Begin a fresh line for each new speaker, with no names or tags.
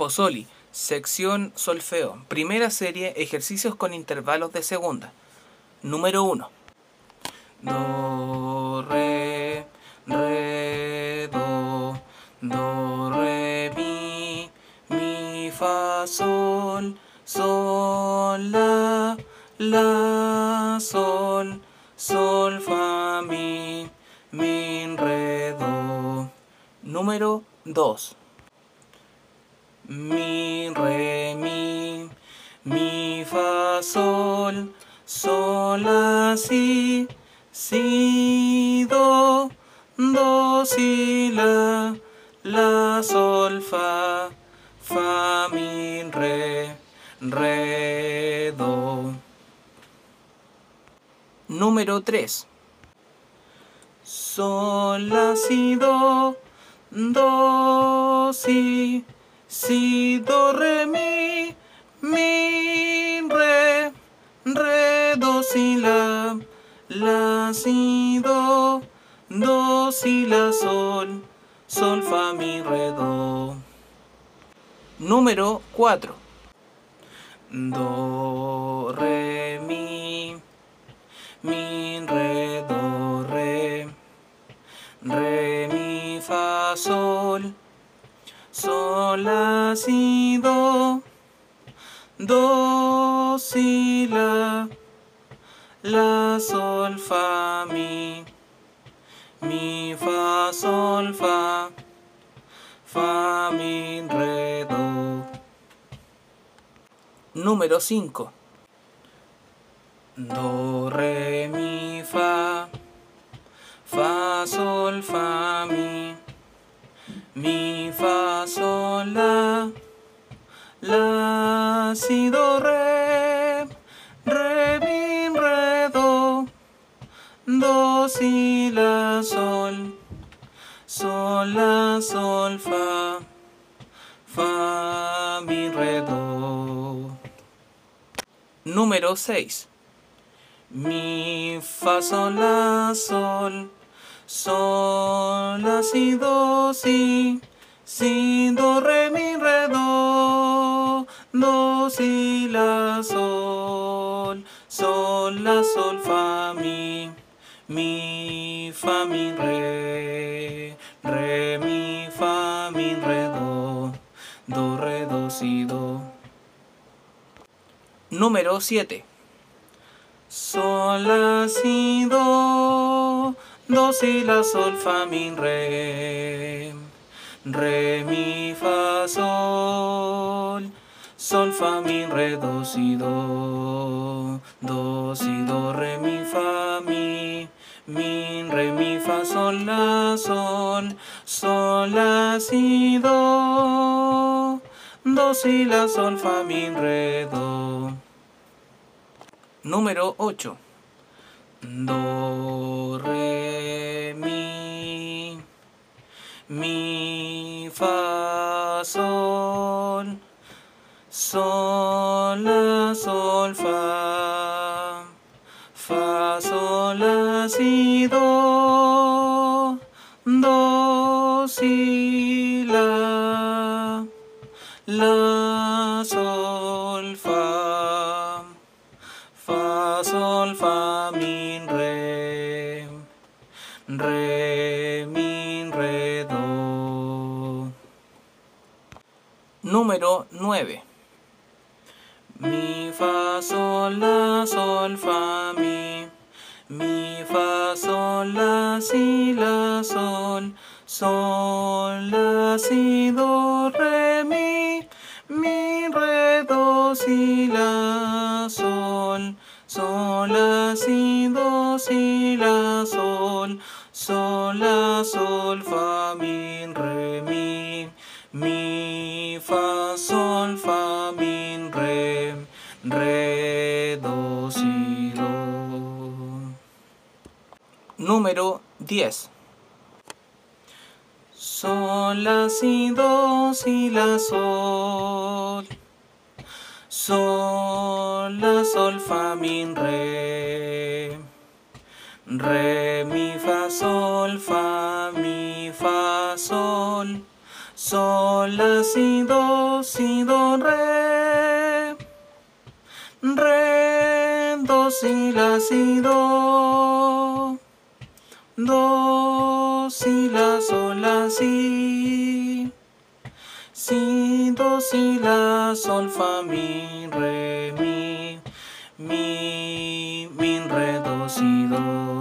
Pozzoli, sección solfeo. Primera serie, ejercicios con intervalos de segunda. Número 1. Do, re, re, do, do, re, mi, mi, fa, sol, sol, la, la, sol, sol, fa, mi, mi, re, do. Número 2 mi, re, mi, mi, fa, sol, sol, la, si, si, do, do, si, la, la, sol, fa, fa, mi, re, re, do. Número 3. Sol, la, si, do, do, si, si, do, re, mi, mi, re, re, do, si, la, la, si, do, do, si, la, sol, sol, fa, mi, re, do. Número 4. Do, re, mi, mi, re, do, re, re, mi, fa, sol, sol, la, si, do, do, si, la, la, sol, fa, mi, mi, fa, sol, fa, fa, mi, re, do. Número 5. Do, re, mi, fa, fa, sol, fa, mi, mi, fa, sol, la, si, do, re, re, mi, re, do, do, si, la, sol, sol, la, sol, fa, fa, mi, re, do. Número 6. Mi, fa, sol, la, sol, sol, la, si, do, si, si, do, re, mi, re, do, do, si, la, sol, sol, la, sol, fa, mi, mi, fa, mi, re, re, mi, fa, mi, re, do, do, re, si, do. Número 7. Sol, la, si, do, do, si, la, sol, fa, mi, re, re, mi, fa, sol, sol, fa, mi, re, do, si, do, do, si, do, re, mi, fa, mi, mi, re, mi, fa, sol, la, sol, sol, la, si, do, do, si, la, sol, fa, mi, re, do. Número 8. Do, re, fa, sol, sol, la, sol, fa, fa, sol, la, si, do, do, si, la, la, sol, fa, fa, sol, fa, mi, re, re, mi, re, do. Número 9. Mi, fa, sol, la, sol, fa, mi, mi, fa, sol, la, si, la, sol, sol, la, si, do, re, mi, mi, re, do, si, la, sol, sol, la, si, do, si, la, sol, sol, la, sol, fa, mi, re, mi, mi, fa, sol, fa, mi, re, re, do, si, do. Número 10. Sol, la, si, do, si, la, sol. Sol, la, sol, fa, mi, re. Re, mi, fa, sol, fa, mi, fa, sol. Sol, la, si, do, si, do, re. Re, do, si, la, si, do. Do, si, la, sol, la, si. Si, do, si, la, sol, fa, mi, re, mi. Mi, mi, re, do, si, do.